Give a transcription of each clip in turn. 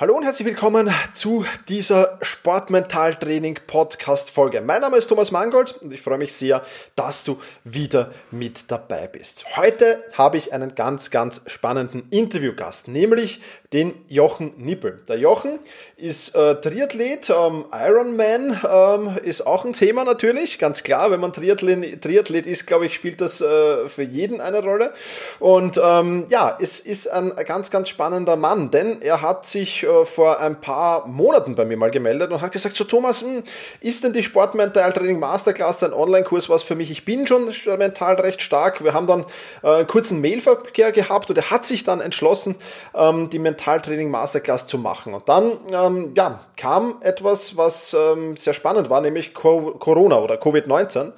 Hallo und herzlich willkommen zu dieser Sportmentaltraining Podcast Folge. Mein Name ist Thomas Mangold und ich freue mich sehr, dass du wieder mit dabei bist. Heute habe ich einen ganz, ganz spannenden Interviewgast, nämlich den Jochen Nippel. Der Jochen ist äh, Triathlet, ähm, Ironman ähm, ist auch ein Thema natürlich, ganz klar, wenn man Triathlet, Triathlet ist, glaube ich, spielt das äh, für jeden eine Rolle. Und ähm, ja, es ist ein ganz, ganz spannender Mann, denn er hat sich äh, vor ein paar Monaten bei mir mal gemeldet und hat gesagt, so Thomas, hm, ist denn die Sportmental Training Masterclass ein Online-Kurs was für mich? Ich bin schon mental recht stark. Wir haben dann äh, einen kurzen Mailverkehr gehabt und er hat sich dann entschlossen, ähm, die Mentaltraining Masterclass zu machen. Und dann ähm, ja, kam etwas, was ähm, sehr spannend war, nämlich Co Corona oder Covid-19.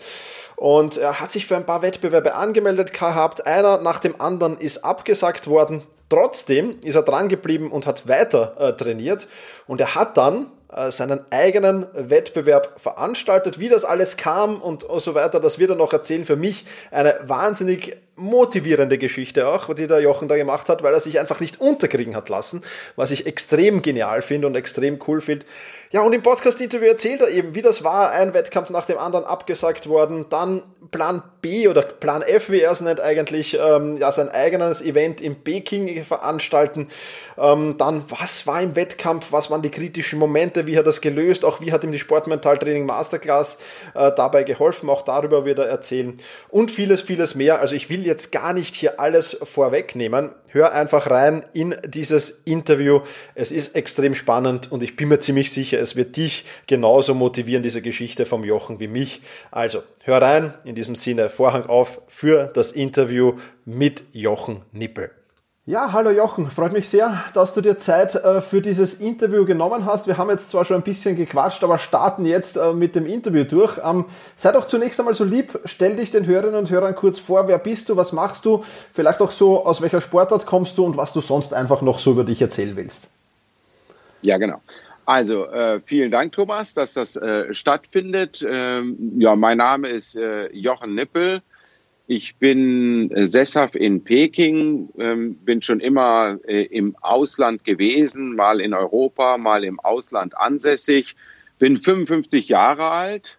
Und er hat sich für ein paar Wettbewerbe angemeldet gehabt. Einer nach dem anderen ist abgesagt worden. Trotzdem ist er dran geblieben und hat weiter äh, trainiert. Und er hat dann äh, seinen eigenen Wettbewerb veranstaltet. Wie das alles kam und so weiter, das wird er noch erzählen. Für mich eine wahnsinnig motivierende Geschichte auch, die der Jochen da gemacht hat, weil er sich einfach nicht unterkriegen hat lassen, was ich extrem genial finde und extrem cool finde. Ja, und im Podcast-Interview erzählt er eben, wie das war, ein Wettkampf nach dem anderen abgesagt worden, dann Plan B oder Plan F, wie er es nennt eigentlich, ähm, ja, sein eigenes Event in Peking veranstalten, ähm, dann was war im Wettkampf, was waren die kritischen Momente, wie hat er das gelöst, auch wie hat ihm die Sportmentaltraining Masterclass äh, dabei geholfen, auch darüber wird er erzählen und vieles, vieles mehr. Also ich will jetzt gar nicht hier alles vorwegnehmen, hör einfach rein in dieses Interview. Es ist extrem spannend und ich bin mir ziemlich sicher, es wird dich genauso motivieren, diese Geschichte vom Jochen wie mich. Also, hör rein. In diesem Sinne, Vorhang auf für das Interview mit Jochen Nippel. Ja, hallo Jochen, freut mich sehr, dass du dir Zeit äh, für dieses Interview genommen hast. Wir haben jetzt zwar schon ein bisschen gequatscht, aber starten jetzt äh, mit dem Interview durch. Ähm, sei doch zunächst einmal so lieb, stell dich den Hörerinnen und Hörern kurz vor, wer bist du, was machst du, vielleicht auch so, aus welcher Sportart kommst du und was du sonst einfach noch so über dich erzählen willst. Ja, genau. Also, äh, vielen Dank, Thomas, dass das äh, stattfindet. Ähm, ja, mein Name ist äh, Jochen Nippel. Ich bin äh, sesshaft in Peking, ähm, bin schon immer äh, im Ausland gewesen, mal in Europa, mal im Ausland ansässig, bin 55 Jahre alt,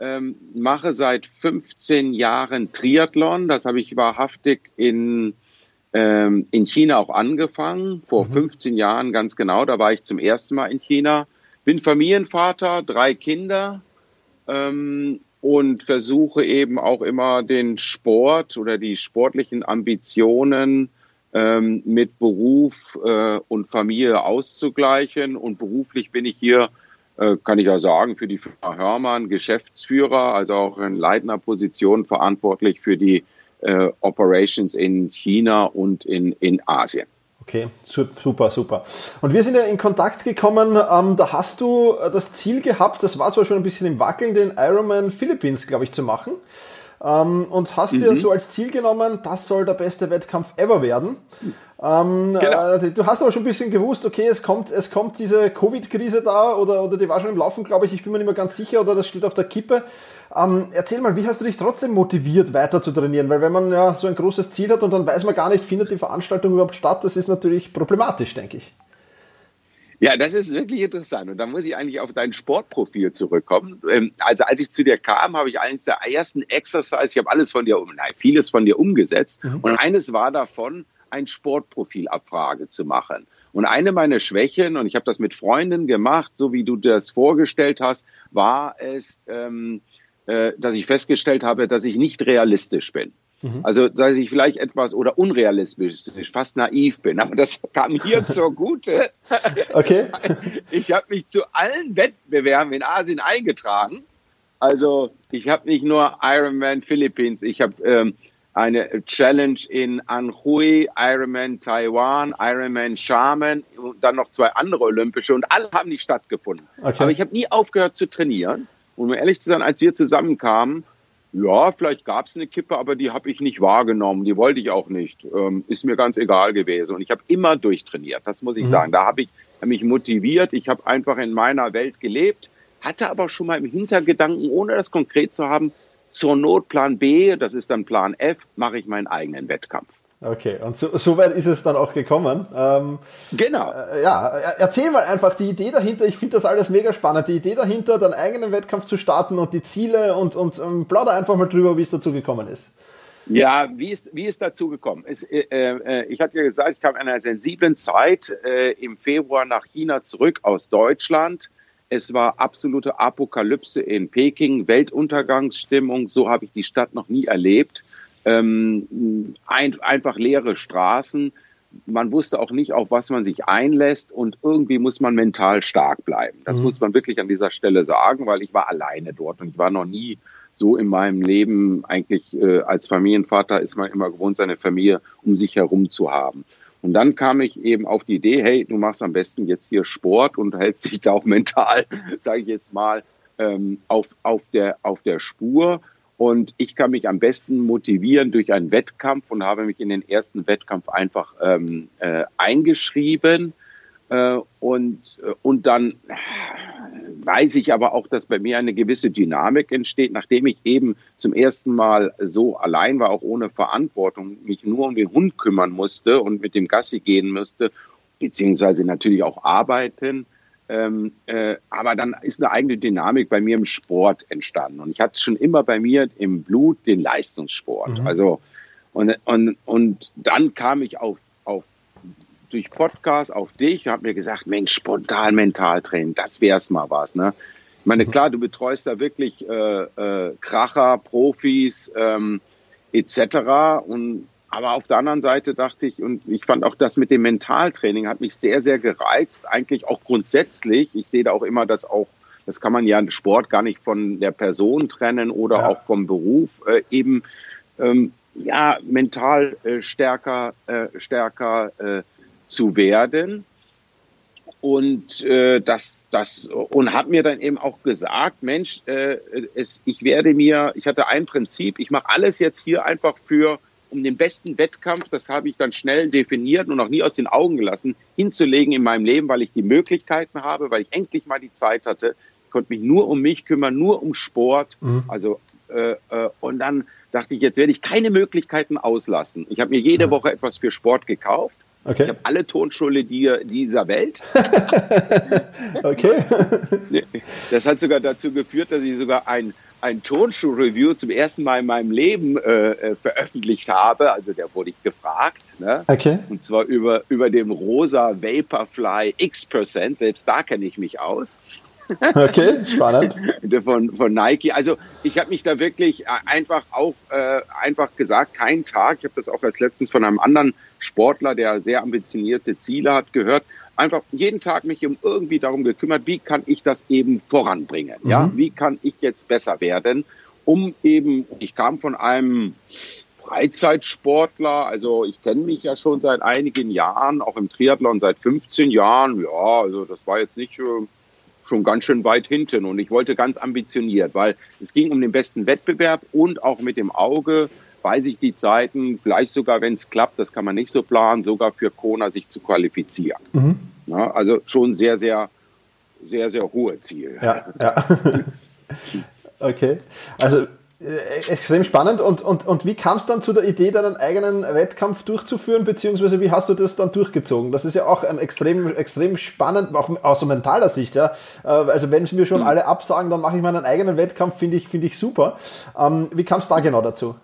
ähm, mache seit 15 Jahren Triathlon. Das habe ich wahrhaftig in, ähm, in China auch angefangen, vor mhm. 15 Jahren ganz genau. Da war ich zum ersten Mal in China. Bin Familienvater, drei Kinder. Ähm, und versuche eben auch immer den Sport oder die sportlichen Ambitionen ähm, mit Beruf äh, und Familie auszugleichen. Und beruflich bin ich hier, äh, kann ich ja sagen, für die Firma Hörmann Geschäftsführer, also auch in leitender Position verantwortlich für die äh, Operations in China und in, in Asien. Okay, super, super. Und wir sind ja in Kontakt gekommen, ähm, da hast du äh, das Ziel gehabt, das war zwar schon ein bisschen im Wackeln, den Ironman Philippines, glaube ich, zu machen. Ähm, und hast mhm. dir so als Ziel genommen, das soll der beste Wettkampf ever werden. Ähm, genau. äh, du hast aber schon ein bisschen gewusst, okay, es kommt, es kommt diese Covid-Krise da oder, oder die war schon im Laufen, glaube ich, ich bin mir nicht mehr ganz sicher oder das steht auf der Kippe. Ähm, erzähl mal, wie hast du dich trotzdem motiviert, weiter zu trainieren? Weil wenn man ja so ein großes Ziel hat und dann weiß man gar nicht, findet die Veranstaltung überhaupt statt, das ist natürlich problematisch, denke ich. Ja, das ist wirklich interessant. Und da muss ich eigentlich auf dein Sportprofil zurückkommen. Ähm, also als ich zu dir kam, habe ich eines der ersten Exercise, ich habe alles von dir nein, vieles von dir umgesetzt. Mhm. Und eines war davon, ein Sportprofilabfrage zu machen. Und eine meiner Schwächen, und ich habe das mit Freunden gemacht, so wie du das vorgestellt hast, war es, ähm, äh, dass ich festgestellt habe, dass ich nicht realistisch bin. Mhm. Also, dass ich vielleicht etwas oder unrealistisch, fast naiv bin. Aber das kam hier zur Gute. Okay. Ich habe mich zu allen Wettbewerben in Asien eingetragen. Also, ich habe nicht nur Ironman Philippines, ich habe ähm, eine Challenge in Anhui, Ironman Taiwan, Ironman Xiamen und dann noch zwei andere Olympische und alle haben nicht stattgefunden. Okay. Aber ich habe nie aufgehört zu trainieren. Und um ehrlich zu sein, als wir zusammenkamen, Ja, vielleicht gab es eine Kippe, aber die habe ich nicht wahrgenommen. Die wollte ich auch nicht. Ähm, ist mir ganz egal gewesen. Und ich habe immer durchtrainiert, das muss ich mhm. sagen. Da habe ich hab mich motiviert. Ich habe einfach in meiner Welt gelebt, hatte aber schon mal im Hintergedanken, ohne das konkret zu haben, zur Not Plan B, das ist dann Plan F, mache ich meinen eigenen Wettkampf. Okay, und so, so weit ist es dann auch gekommen. Ähm, genau. Äh, ja, erzähl mal einfach die Idee dahinter. Ich finde das alles mega spannend. Die Idee dahinter, deinen eigenen Wettkampf zu starten und die Ziele und, und ähm, plauder einfach mal drüber, wie es dazu gekommen ist. Ja, wie ist, wie ist dazu gekommen? Es, äh, äh, ich hatte ja gesagt, ich kam in einer sensiblen Zeit äh, im Februar nach China zurück aus Deutschland. Es war absolute Apokalypse in Peking, Weltuntergangsstimmung. So habe ich die Stadt noch nie erlebt ähm, ein, einfach leere Straßen. Man wusste auch nicht, auf was man sich einlässt und irgendwie muss man mental stark bleiben. Das mhm. muss man wirklich an dieser Stelle sagen, weil ich war alleine dort und ich war noch nie so in meinem Leben eigentlich äh, als Familienvater ist man immer gewohnt, seine Familie um sich herum zu haben. Und dann kam ich eben auf die Idee, hey, du machst am besten jetzt hier Sport und hältst dich da auch mental, sage ich jetzt mal, ähm, auf, auf, der, auf der Spur. Und ich kann mich am besten motivieren durch einen Wettkampf und habe mich in den ersten Wettkampf einfach ähm, äh, eingeschrieben. Äh, und, äh, und dann weiß ich aber auch, dass bei mir eine gewisse Dynamik entsteht, nachdem ich eben zum ersten Mal so allein war, auch ohne Verantwortung, mich nur um den Hund kümmern musste und mit dem Gassi gehen musste, beziehungsweise natürlich auch arbeiten ähm, äh, aber dann ist eine eigene Dynamik bei mir im Sport entstanden. Und ich hatte schon immer bei mir im Blut den Leistungssport. Mhm. Also, und, und, und dann kam ich auf durch Podcast auf dich und habe mir gesagt, Mensch, spontan Mentaltraining, das wär's mal was. Ne? Ich meine, mhm. klar, du betreust da wirklich äh, äh, Kracher, Profis ähm, etc. Und aber auf der anderen Seite dachte ich, und ich fand auch das mit dem Mentaltraining hat mich sehr, sehr gereizt, eigentlich auch grundsätzlich. Ich sehe da auch immer, dass auch, das kann man ja Sport gar nicht von der Person trennen oder ja. auch vom Beruf, äh, eben ähm, ja mental äh, stärker, äh, stärker äh, zu werden. Und äh, das, das und hat mir dann eben auch gesagt, Mensch, äh, es, ich werde mir, ich hatte ein Prinzip, ich mache alles jetzt hier einfach für um den besten Wettkampf, das habe ich dann schnell definiert und auch nie aus den Augen gelassen, hinzulegen in meinem Leben, weil ich die Möglichkeiten habe, weil ich endlich mal die Zeit hatte. Ich konnte mich nur um mich kümmern, nur um Sport. Mhm. Also äh, äh, und dann dachte ich, jetzt werde ich keine Möglichkeiten auslassen. Ich habe mir jede mhm. Woche etwas für Sport gekauft. Okay. Ich habe alle Tonschulle dieser Welt. okay. Das hat sogar dazu geführt, dass ich sogar ein ein Tonschuh-Review zum ersten Mal in meinem Leben äh, äh, veröffentlicht habe. Also der wurde ich gefragt. Ne? Okay. Und zwar über, über dem rosa Vaporfly X%. Selbst da kenne ich mich aus. Okay, spannend. von, von Nike. Also ich habe mich da wirklich äh, einfach auch äh, einfach gesagt, kein Tag. Ich habe das auch erst letztens von einem anderen Sportler, der sehr ambitionierte Ziele hat, gehört einfach jeden Tag mich um irgendwie darum gekümmert, wie kann ich das eben voranbringen? Mhm. Ja, wie kann ich jetzt besser werden, um eben, ich kam von einem Freizeitsportler, also ich kenne mich ja schon seit einigen Jahren, auch im Triathlon seit 15 Jahren. Ja, also das war jetzt nicht äh, schon ganz schön weit hinten und ich wollte ganz ambitioniert, weil es ging um den besten Wettbewerb und auch mit dem Auge weiß ich die Zeiten, vielleicht sogar, wenn es klappt, das kann man nicht so planen, sogar für Kona sich zu qualifizieren. Mhm. Ja, also schon sehr, sehr, sehr, sehr hohe Ziel. Ja, ja. okay. Also extrem spannend. Und, und, und wie kam es dann zu der Idee, deinen eigenen Wettkampf durchzuführen, beziehungsweise wie hast du das dann durchgezogen? Das ist ja auch ein extrem, extrem spannend, auch aus mentaler Sicht. Ja. Äh, also wenn wir schon mhm. alle absagen, dann mache ich meinen eigenen Wettkampf, finde ich, finde ich super. Ähm, wie kam es da genau dazu?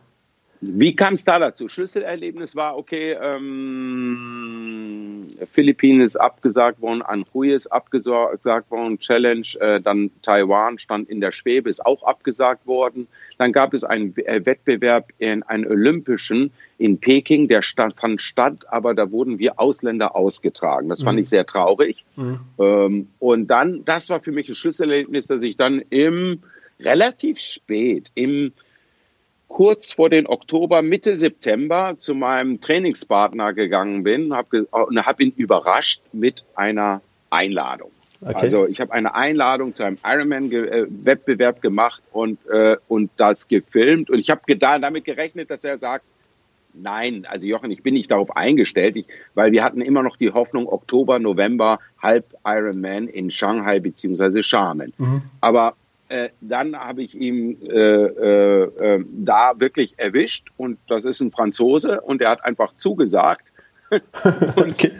Wie kam es da dazu? Schlüsselerlebnis war, okay, ähm, Philippinen ist abgesagt worden, Anhui ist abgesagt worden, Challenge, äh, dann Taiwan stand in der Schwebe, ist auch abgesagt worden. Dann gab es einen äh, Wettbewerb, in, einen olympischen in Peking, der stand, fand statt, aber da wurden wir Ausländer ausgetragen. Das fand mhm. ich sehr traurig. Mhm. Ähm, und dann, das war für mich ein Schlüsselerlebnis, dass ich dann im relativ spät, im kurz vor den Oktober, Mitte September zu meinem Trainingspartner gegangen bin hab habe ihn überrascht mit einer Einladung. Okay. Also ich habe eine Einladung zu einem Ironman-Wettbewerb gemacht und, äh, und das gefilmt. Und ich habe damit gerechnet, dass er sagt, nein, also Jochen, ich bin nicht darauf eingestellt, ich, weil wir hatten immer noch die Hoffnung, Oktober, November, halb Ironman in Shanghai beziehungsweise Xiamen. Mhm. Aber äh, dann habe ich ihn äh, äh, äh, da wirklich erwischt und das ist ein Franzose und er hat einfach zugesagt. und, okay.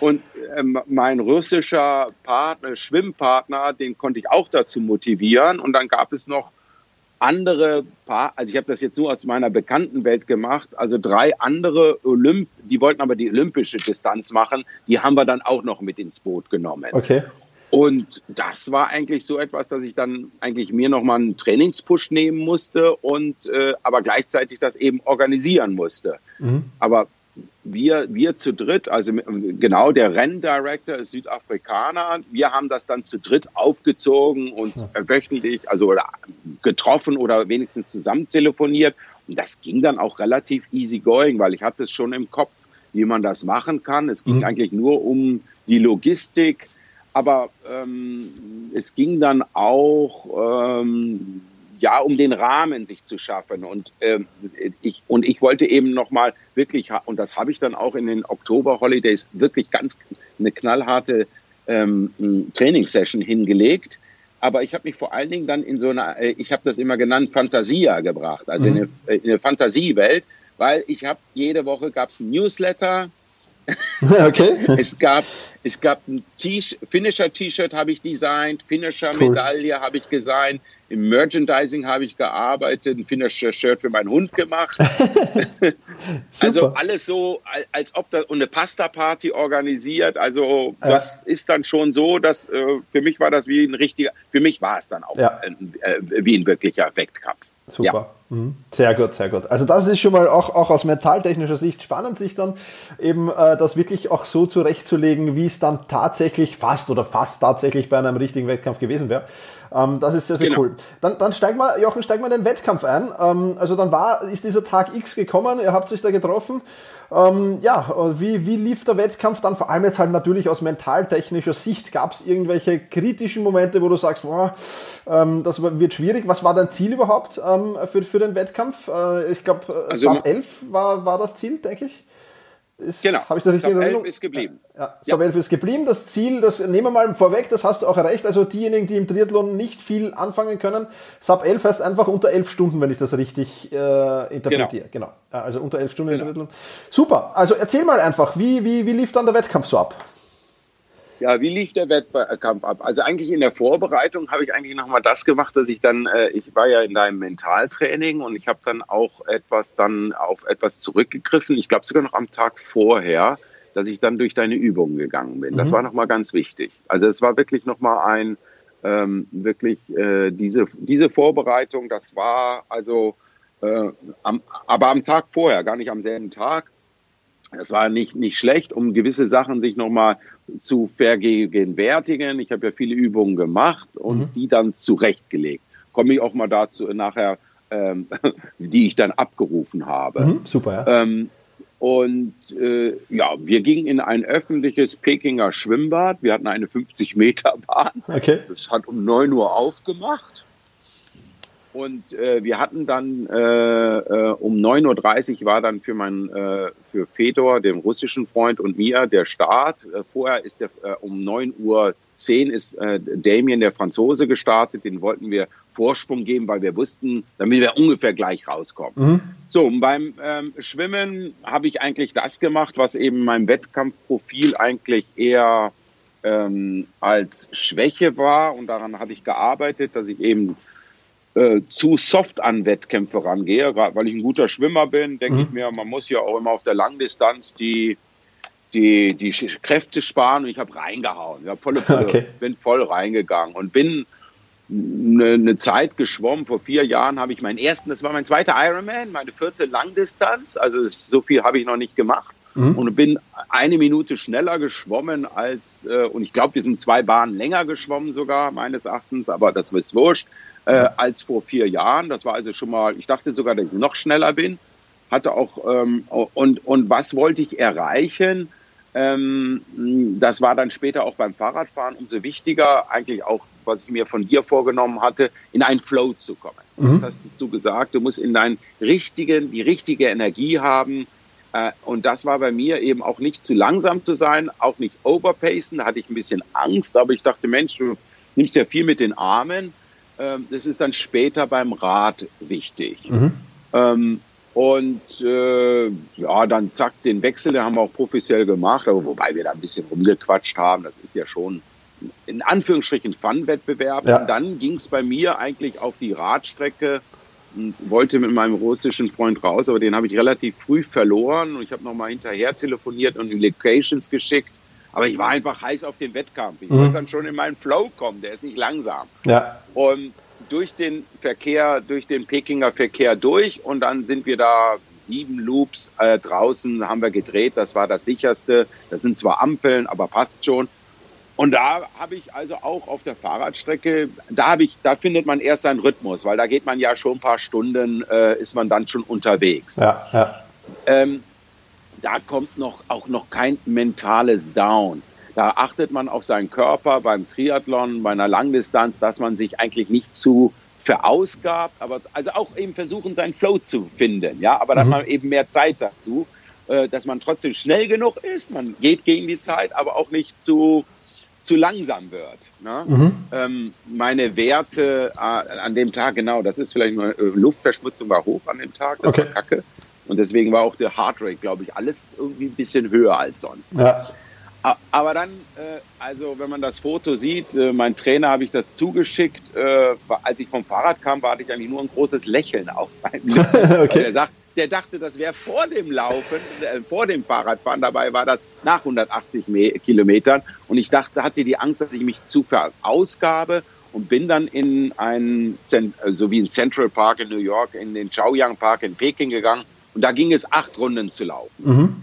und ähm, mein russischer Partner, Schwimmpartner, den konnte ich auch dazu motivieren. Und dann gab es noch andere Paar, also ich habe das jetzt nur aus meiner bekannten Welt gemacht, also drei andere Olymp, die wollten aber die olympische Distanz machen, die haben wir dann auch noch mit ins Boot genommen. Okay. Und das war eigentlich so etwas, dass ich dann eigentlich mir nochmal einen Trainingspush nehmen musste und äh, aber gleichzeitig das eben organisieren musste. Mhm. Aber wir, wir zu dritt, also genau der Renndirektor ist Südafrikaner, wir haben das dann zu dritt aufgezogen und wöchentlich, also oder getroffen oder wenigstens zusammen telefoniert. Und das ging dann auch relativ easy going, weil ich hatte es schon im Kopf, wie man das machen kann. Es ging mhm. eigentlich nur um die Logistik, aber ähm, es ging dann auch ähm, ja, um den Rahmen sich zu schaffen. Und, ähm, ich, und ich wollte eben nochmal wirklich, und das habe ich dann auch in den Oktober-Holidays wirklich ganz eine knallharte ähm, Trainingssession hingelegt. Aber ich habe mich vor allen Dingen dann in so einer, äh, ich habe das immer genannt, Fantasia gebracht, also mhm. in, eine, äh, in eine Fantasiewelt, weil ich habe jede Woche gab es ein Newsletter, okay. es gab es gab ein Finisher-T-Shirt habe ich designt, Finisher-Medaille cool. habe ich designt, im Merchandising habe ich gearbeitet, ein Finisher-Shirt für meinen Hund gemacht. also alles so, als ob das, und eine Pasta-Party organisiert. Also das ja. ist dann schon so, dass äh, für mich war das wie ein richtiger, für mich war es dann auch ja. äh, wie ein wirklicher Wettkampf. Super. Ja. Mhm. Sehr gut, sehr gut. Also das ist schon mal auch, auch aus mentaltechnischer Sicht spannend, sich dann eben äh, das wirklich auch so zurechtzulegen, wie es dann tatsächlich fast oder fast tatsächlich bei einem richtigen Wettkampf gewesen wäre. Ähm, das ist sehr, sehr genau. cool. Dann, dann steig mal, Jochen, steig mal in den Wettkampf ein. Ähm, also dann war, ist dieser Tag X gekommen, ihr habt euch da getroffen. Ähm, ja, wie, wie lief der Wettkampf dann? Vor allem jetzt halt natürlich aus mentaltechnischer Sicht. Gab es irgendwelche kritischen Momente, wo du sagst, boah, ähm, das wird schwierig. Was war dein Ziel überhaupt ähm, für, für den Wettkampf? Äh, ich glaube, äh, also, Sub 11 war, war das Ziel, denke ich. Ist, genau. Habe ich das richtig in Erinnerung? ist geblieben. Ja, ja. Sub 11 ist geblieben. Das Ziel, das nehmen wir mal vorweg, das hast du auch erreicht. Also diejenigen, die im Triathlon nicht viel anfangen können, Sub 11 heißt einfach unter 11 Stunden, wenn ich das richtig äh, interpretiere. Genau. genau. Also unter 11 Stunden genau. im Triathlon. Super. Also erzähl mal einfach, wie, wie, wie lief dann der Wettkampf so ab? Ja, wie lief der Wettkampf ab? Also eigentlich in der Vorbereitung habe ich eigentlich nochmal das gemacht, dass ich dann, äh, ich war ja in deinem Mentaltraining und ich habe dann auch etwas dann auf etwas zurückgegriffen. Ich glaube sogar noch am Tag vorher, dass ich dann durch deine Übungen gegangen bin. Mhm. Das war nochmal ganz wichtig. Also es war wirklich nochmal ein, ähm, wirklich äh, diese, diese Vorbereitung, das war also, äh, am, aber am Tag vorher, gar nicht am selben Tag. Das war nicht, nicht schlecht, um gewisse Sachen sich nochmal zu vergegenwärtigen. Ich habe ja viele Übungen gemacht und mhm. die dann zurechtgelegt. Komme ich auch mal dazu nachher, ähm, die ich dann abgerufen habe. Mhm, super, ja. Ähm, und äh, ja, wir gingen in ein öffentliches Pekinger Schwimmbad. Wir hatten eine 50 Meter Bahn. Okay. Das hat um 9 Uhr aufgemacht. Und äh, wir hatten dann äh, äh, um 9.30 Uhr war dann für meinen äh, für Fedor, dem russischen Freund und mir der Start. Äh, vorher ist der äh, um 9.10 Uhr ist äh, Damien, der Franzose, gestartet. Den wollten wir Vorsprung geben, weil wir wussten, damit wir ungefähr gleich rauskommen. Mhm. So, und beim ähm, Schwimmen habe ich eigentlich das gemacht, was eben mein Wettkampfprofil eigentlich eher ähm, als Schwäche war. Und daran habe ich gearbeitet, dass ich eben äh, zu soft an Wettkämpfe rangehe, weil ich ein guter Schwimmer bin, denke mhm. ich mir, man muss ja auch immer auf der Langdistanz die, die, die Kräfte sparen und ich habe reingehauen. Ich hab volle Pulle, okay. bin voll reingegangen und bin eine, eine Zeit geschwommen. Vor vier Jahren habe ich meinen ersten, das war mein zweiter Ironman, meine vierte Langdistanz. Also so viel habe ich noch nicht gemacht. Mhm. Und bin eine Minute schneller geschwommen als, äh, und ich glaube, wir sind zwei Bahnen länger geschwommen sogar, meines Erachtens, aber das ist wurscht äh, als vor vier Jahren. Das war also schon mal, ich dachte sogar, dass ich noch schneller bin. Hatte auch, ähm, und, und was wollte ich erreichen? ähm, das war dann später auch beim Fahrradfahren umso wichtiger, eigentlich auch, was ich mir von dir vorgenommen hatte, in einen Flow zu kommen. Mhm. Das hast du gesagt, du musst in deinen richtigen, die richtige Energie haben. Äh, und das war bei mir eben auch nicht zu langsam zu sein, auch nicht overpacen. Da hatte ich ein bisschen Angst, aber ich dachte, Mensch, du nimmst ja viel mit den Armen. Ähm, das ist dann später beim Rad wichtig. Mhm. Ähm, und äh, ja, dann zack, den Wechsel, den haben wir auch professionell gemacht, aber wobei wir da ein bisschen rumgequatscht haben. Das ist ja schon in Anführungsstrichen Fun-Wettbewerb. Ja. Und dann ging es bei mir eigentlich auf die Radstrecke und wollte mit meinem russischen Freund raus, aber den habe ich relativ früh verloren und ich habe nochmal hinterher telefoniert und die Locations geschickt. Aber ich war einfach heiß auf den Wettkampf. Ich mhm. wollte dann schon in meinen Flow kommen, der ist nicht langsam. Ja. Und durch den Verkehr, durch den Pekinger Verkehr durch und dann sind wir da sieben Loops äh, draußen, haben wir gedreht. Das war das sicherste. Das sind zwar Ampeln, aber passt schon. Und da habe ich also auch auf der Fahrradstrecke, da habe ich, da findet man erst seinen Rhythmus, weil da geht man ja schon ein paar Stunden, äh, ist man dann schon unterwegs. Ja, ja. Ähm, da kommt noch auch noch kein mentales Down. Da achtet man auf seinen Körper beim Triathlon, bei einer Langdistanz, dass man sich eigentlich nicht zu verausgabt, aber also auch eben versuchen, seinen Flow zu finden. Ja, aber dann mhm. hat man eben mehr Zeit dazu, äh, dass man trotzdem schnell genug ist. Man geht gegen die Zeit, aber auch nicht zu zu langsam wird. Ne? Mhm. Ähm, meine Werte äh, an dem Tag, genau, das ist vielleicht nur äh, Luftverschmutzung war hoch an dem Tag, das okay. war kacke. Und deswegen war auch der Heartrate, glaube ich, alles irgendwie ein bisschen höher als sonst. Ja. Aber dann, äh, also wenn man das Foto sieht, äh, mein Trainer habe ich das zugeschickt. Äh, als ich vom Fahrrad kam, war ich eigentlich nur ein großes Lächeln auf meinem Lippen. okay. der, dachte, der dachte, das wäre vor dem Laufen, vor dem Fahrradfahren. Dabei war das nach 180 Me Kilometern. Und ich dachte, hatte die Angst, dass ich mich zu verausgabe und bin dann in einen, so wie in Central Park in New York, in den Chaoyang Park in Peking gegangen. Und da ging es acht Runden zu laufen. Mhm.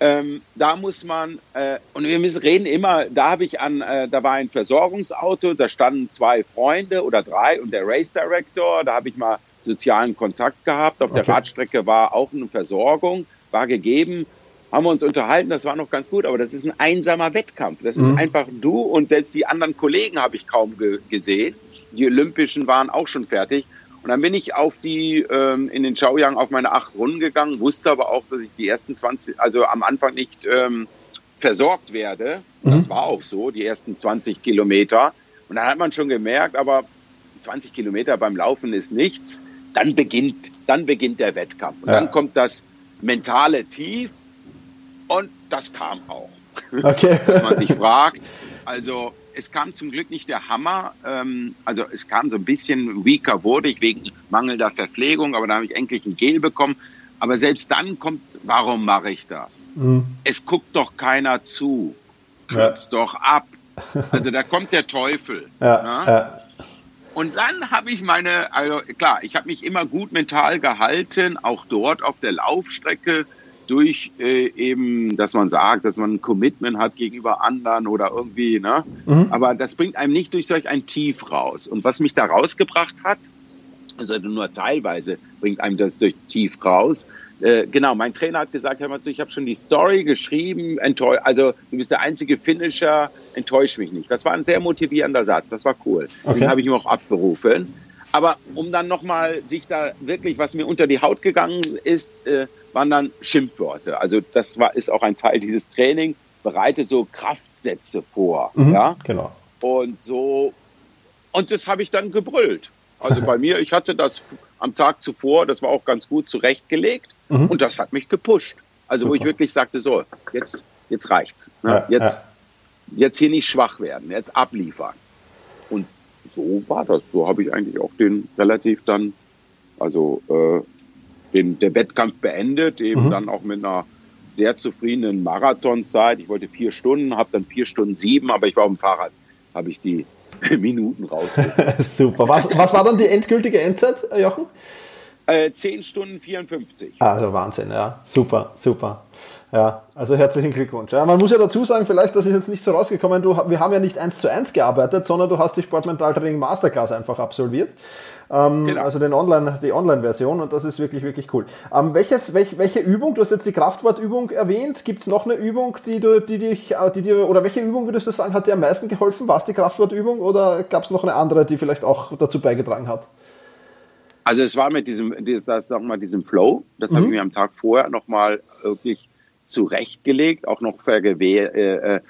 Ähm, da muss man, äh, und wir müssen reden immer, da habe ich an, äh, da war ein Versorgungsauto, da standen zwei Freunde oder drei und der Race Director, da habe ich mal sozialen Kontakt gehabt. Auf okay. der Radstrecke war auch eine Versorgung, war gegeben, haben wir uns unterhalten, das war noch ganz gut, aber das ist ein einsamer Wettkampf. Das mhm. ist einfach du und selbst die anderen Kollegen habe ich kaum ge gesehen. Die Olympischen waren auch schon fertig. Und dann bin ich auf die, ähm, in den Chaoyang auf meine acht Runden gegangen, wusste aber auch, dass ich die ersten 20, also am Anfang nicht ähm, versorgt werde. Mhm. Das war auch so, die ersten 20 Kilometer. Und dann hat man schon gemerkt, aber 20 Kilometer beim Laufen ist nichts. Dann beginnt, dann beginnt der Wettkampf. Und ja. dann kommt das mentale Tief. Und das kam auch. Okay. Dass man sich fragt, also es kam zum Glück nicht der Hammer. Ähm, also es kam so ein bisschen weaker wurde ich wegen mangelnder Verpflegung, aber da habe ich endlich ein Gel bekommen. Aber selbst dann kommt, warum mache ich das? Mhm. Es guckt doch keiner zu. Kürzt ja. doch ab. Also da kommt der Teufel. Ja, ne? ja. Und dann habe ich meine, also klar, ich habe mich immer gut mental gehalten, auch dort auf der Laufstrecke durch äh, eben, dass man sagt, dass man ein Commitment hat gegenüber anderen oder irgendwie, ne? Mhm. Aber das bringt einem nicht durch solch ein Tief raus. Und was mich da rausgebracht hat, also nur teilweise bringt einem das durch Tief raus. Äh, genau, mein Trainer hat gesagt, Herr Matze, ich habe schon die Story geschrieben, enttäusch, also du bist der einzige Finisher, enttäusch mich nicht. Das war ein sehr motivierender Satz, das war cool. Okay. Den habe ich ihm auch abberufen. Aber um dann nochmal sich da wirklich, was mir unter die Haut gegangen ist, äh, waren dann Schimpfworte. Also das war, ist auch ein Teil dieses Trainings, bereitet so Kraftsätze vor. Mhm, ja? Genau. Und so, und das habe ich dann gebrüllt. Also bei mir, ich hatte das am Tag zuvor, das war auch ganz gut zurechtgelegt mhm. und das hat mich gepusht. Also Super. wo ich wirklich sagte, so, jetzt, jetzt reicht's. Ne? Ja, jetzt, ja. jetzt hier nicht schwach werden, jetzt abliefern. So war das. So habe ich eigentlich auch den relativ dann, also äh, den, der Wettkampf beendet, eben mhm. dann auch mit einer sehr zufriedenen Marathonzeit. Ich wollte vier Stunden, habe dann vier Stunden sieben, aber ich war auf dem Fahrrad, habe ich die Minuten raus. Super. Was, was war dann die endgültige Endzeit, Jochen? Äh, 10 Stunden 54. Also Wahnsinn, ja. Super, super. Ja, also herzlichen Glückwunsch. Ja, man muss ja dazu sagen, vielleicht, das ist jetzt nicht so rausgekommen, du, wir haben ja nicht eins zu eins gearbeitet, sondern du hast die Sportmentaltraining Masterclass einfach absolviert. Ähm, genau. Also den Online, die Online-Version und das ist wirklich, wirklich cool. Ähm, welches, welch, welche Übung, du hast jetzt die Kraftwortübung erwähnt, gibt es noch eine Übung, die du, die dich, äh, die dir, oder welche Übung würdest du sagen, hat dir am meisten geholfen? War es die Kraftwortübung oder gab es noch eine andere, die vielleicht auch dazu beigetragen hat? Also es war mit diesem, das, sag mal, diesem Flow, das mhm. habe ich mir am Tag vorher nochmal wirklich zurechtgelegt, auch noch vergewehr, äh, äh,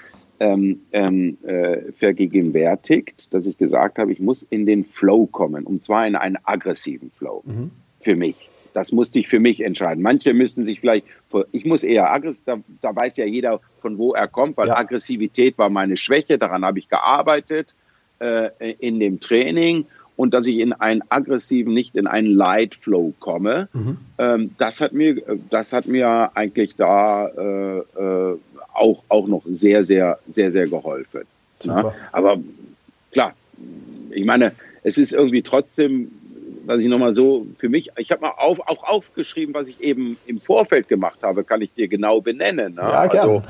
ähm, ähm, äh, vergegenwärtigt, dass ich gesagt habe, ich muss in den Flow kommen, und zwar in einen aggressiven Flow mhm. für mich. Das musste ich für mich entscheiden. Manche müssen sich vielleicht, ich muss eher aggressiv, da, da, weiß ja jeder, von wo er kommt, weil ja. Aggressivität war meine Schwäche, daran habe ich gearbeitet äh, in dem Training und dass ich in einen aggressiven, nicht in einen Light Flow komme. Mhm. Ähm, das hat mir, das hat mir eigentlich da äh, äh, auch, auch noch sehr, sehr, sehr, sehr geholfen. Ne? Aber klar, ich meine, es ist irgendwie trotzdem, was ich nochmal so für mich, ich habe mal auf, auch aufgeschrieben, was ich eben im Vorfeld gemacht habe, kann ich dir genau benennen. Ne? Ja, also,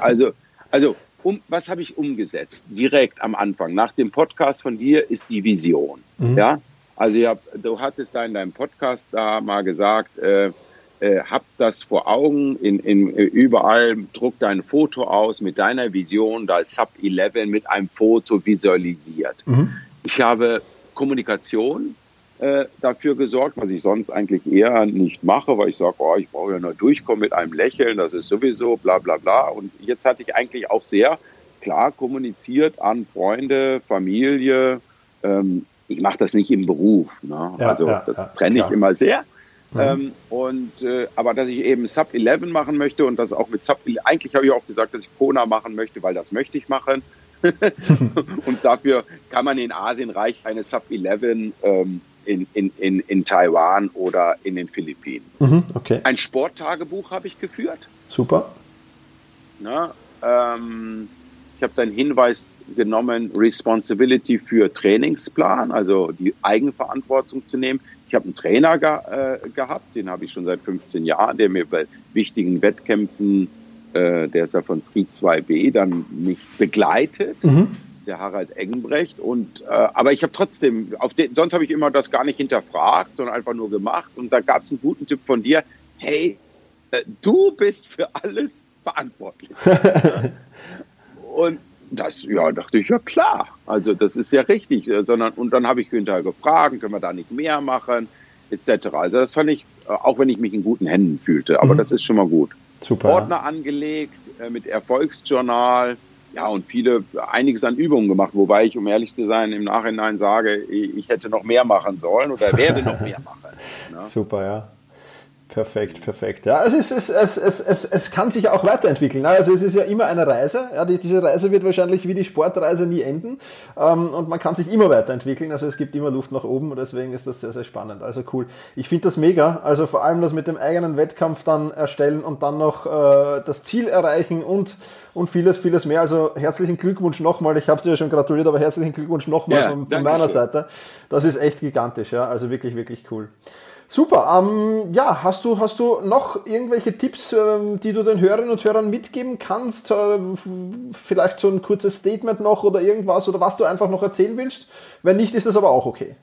also, also um, was habe ich umgesetzt? Direkt am Anfang. Nach dem Podcast von dir ist die Vision. Mhm. Ja, also hab, du hattest da in deinem Podcast da mal gesagt, äh, äh, hab das vor Augen, in, in, überall druck dein Foto aus mit deiner Vision, da ist Sub 11 mit einem Foto visualisiert. Mhm. Ich habe Kommunikation äh, dafür gesorgt, was ich sonst eigentlich eher nicht mache, weil ich sage, oh, ich brauche ja nur durchkommen mit einem Lächeln, das ist sowieso bla bla bla. Und jetzt hatte ich eigentlich auch sehr klar kommuniziert an Freunde, Familie. Ähm, ich mache das nicht im Beruf. Ne? Ja, also ja, das ja, trenne ich immer sehr. Mhm. Ähm, und äh, aber dass ich eben Sub 11 machen möchte und das auch mit Sub eigentlich habe ich auch gesagt, dass ich Kona machen möchte, weil das möchte ich machen. und dafür kann man in Asien reich eine Sub 11 ähm, in, in, in, in Taiwan oder in den Philippinen. Mhm, okay. Ein Sporttagebuch habe ich geführt. Super. Na, ähm, ich habe dann Hinweis genommen, Responsibility für Trainingsplan, also die Eigenverantwortung zu nehmen. Ich habe einen Trainer ge äh, gehabt, den habe ich schon seit 15 Jahren, der mir bei wichtigen Wettkämpfen, äh, der ist da von Tri 2b, dann mich begleitet. Mhm der Harald Engenbrecht. Und äh, aber ich habe trotzdem, auf den, sonst habe ich immer das gar nicht hinterfragt, sondern einfach nur gemacht. Und da gab es einen guten Tipp von dir. Hey, äh, du bist für alles verantwortlich. und das, ja, dachte ich, ja klar. Also das ist ja richtig. Äh, sondern, und dann habe ich hinterher gefragt, können wir da nicht mehr machen, etc. Also das fand ich, äh, auch wenn ich mich in guten Händen fühlte, aber mhm. das ist schon mal gut. Super. Ordner angelegt äh, mit Erfolgsjournal ja, und viele, einiges an Übungen gemacht, wobei ich, um ehrlich zu sein, im Nachhinein sage, ich hätte noch mehr machen sollen oder werde noch mehr machen. Ne? Super, ja. Perfekt, perfekt. Ja, es, ist, es, es, es, es, es kann sich auch weiterentwickeln. Also es ist ja immer eine Reise. Ja, die, diese Reise wird wahrscheinlich wie die Sportreise nie enden. Ähm, und man kann sich immer weiterentwickeln. Also es gibt immer Luft nach oben und deswegen ist das sehr, sehr spannend. Also cool. Ich finde das mega. Also vor allem das mit dem eigenen Wettkampf dann erstellen und dann noch äh, das Ziel erreichen und, und vieles, vieles mehr. Also herzlichen Glückwunsch nochmal. Ich habe dir ja schon gratuliert, aber herzlichen Glückwunsch nochmal ja, von, von meiner Seite. Das ist echt gigantisch. Ja, also wirklich, wirklich cool. Super. Ähm, ja, hast du, hast du noch irgendwelche Tipps, ähm, die du den Hörerinnen und Hörern mitgeben kannst? Äh, vielleicht so ein kurzes Statement noch oder irgendwas oder was du einfach noch erzählen willst? Wenn nicht, ist das aber auch okay.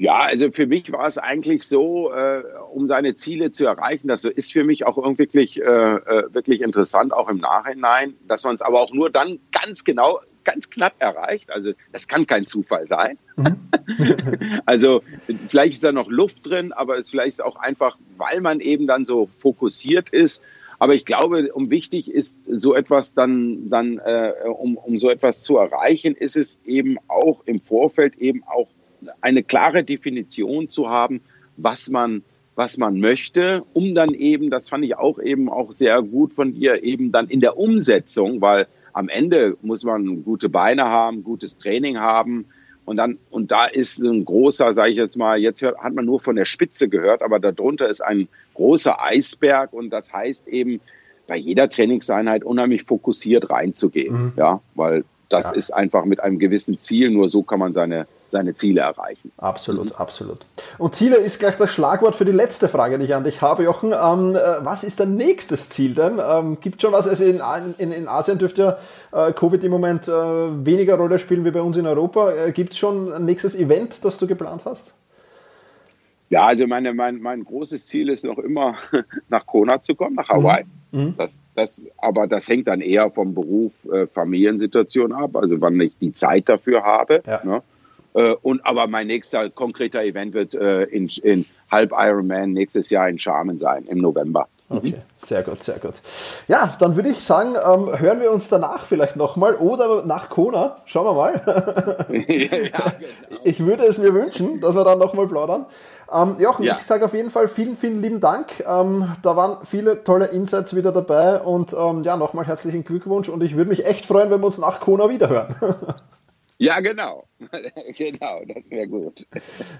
Ja, also für mich war es eigentlich so, äh, um seine Ziele zu erreichen, das ist für mich auch wirklich, äh, äh, wirklich interessant, auch im Nachhinein, dass man es aber auch nur dann ganz genau ganz knapp erreicht. Also das kann kein Zufall sein. Mhm. also vielleicht ist da noch Luft drin, aber es vielleicht ist auch einfach, weil man eben dann so fokussiert ist. Aber ich glaube, um wichtig ist, so etwas dann, dann äh, um, um so etwas zu erreichen, ist es eben auch im Vorfeld eben auch eine klare Definition zu haben, was man was man möchte, um dann eben, das fand ich auch eben auch sehr gut von dir, eben dann in der Umsetzung, weil am Ende muss man gute Beine haben, gutes Training haben. Und dann, und da ist ein großer, sage ich jetzt mal, jetzt hört, hat man nur von der Spitze gehört, aber darunter ist ein großer Eisberg und das heißt eben, bei jeder Trainingseinheit unheimlich fokussiert reinzugehen. Mhm. Ja, weil das ja. ist einfach mit einem gewissen Ziel, nur so kann man seine seine Ziele erreichen. Absolut, mhm. absolut. Und Ziele ist gleich das Schlagwort für die letzte Frage, die ich an dich habe, Jochen. Ähm, äh, was ist dein nächstes Ziel denn? Ähm, gibt schon was? Also in, in, in Asien dürfte ja äh, Covid im Moment äh, weniger Rolle spielen wie bei uns in Europa. Äh, gibt es schon ein nächstes Event, das du geplant hast? Ja, also meine, mein, mein großes Ziel ist noch immer, nach Kona zu kommen, nach Hawaii. Mhm. mhm. Das, das, aber das hängt dann eher vom Beruf, äh, Familiensituation ab, also wann ich die Zeit dafür habe. Ja. Ne? Äh, und aber mein nächster konkreter Event wird äh, in, in Halb Ironman nächstes Jahr in Charmen sein, im November. Okay, sehr gut, sehr gut. Ja, dann würde ich sagen, ähm, hören wir uns danach vielleicht nochmal oder nach Kona. Schauen wir mal. ja, genau. Ich würde es mir wünschen, dass wir dann nochmal plaudern. Ähm, Jochen, ja. ich sage auf jeden Fall vielen, vielen lieben Dank. Ähm, da waren viele tolle Insights wieder dabei und ähm, ja, nochmal herzlichen Glückwunsch und ich würde mich echt freuen, wenn wir uns nach Kona wiederhören. Ja, genau. genau, das wäre gut.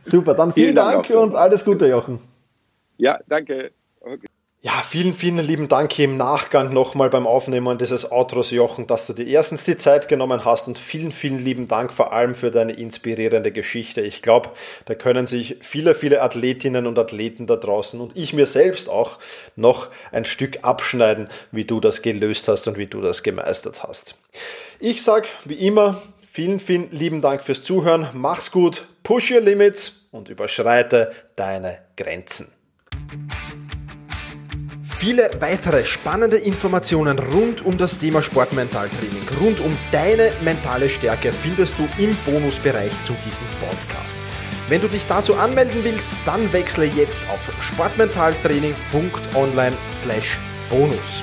Super, dann vielen, vielen Dank, Dank und alles Gute, Jochen. Ja, danke. Okay. Ja, vielen, vielen lieben Dank hier im Nachgang nochmal beim Aufnehmen dieses Outros, Jochen, dass du dir erstens die Zeit genommen hast und vielen, vielen lieben Dank vor allem für deine inspirierende Geschichte. Ich glaube, da können sich viele, viele Athletinnen und Athleten da draußen und ich mir selbst auch noch ein Stück abschneiden, wie du das gelöst hast und wie du das gemeistert hast. Ich sag wie immer, vielen, vielen lieben Dank fürs Zuhören. Mach's gut, push your limits und überschreite deine Grenzen. Viele weitere spannende Informationen rund um das Thema Sportmentaltraining, rund um deine mentale Stärke findest du im Bonusbereich zu diesem Podcast. Wenn du dich dazu anmelden willst, dann wechsle jetzt auf sportmentaltraining.online/bonus.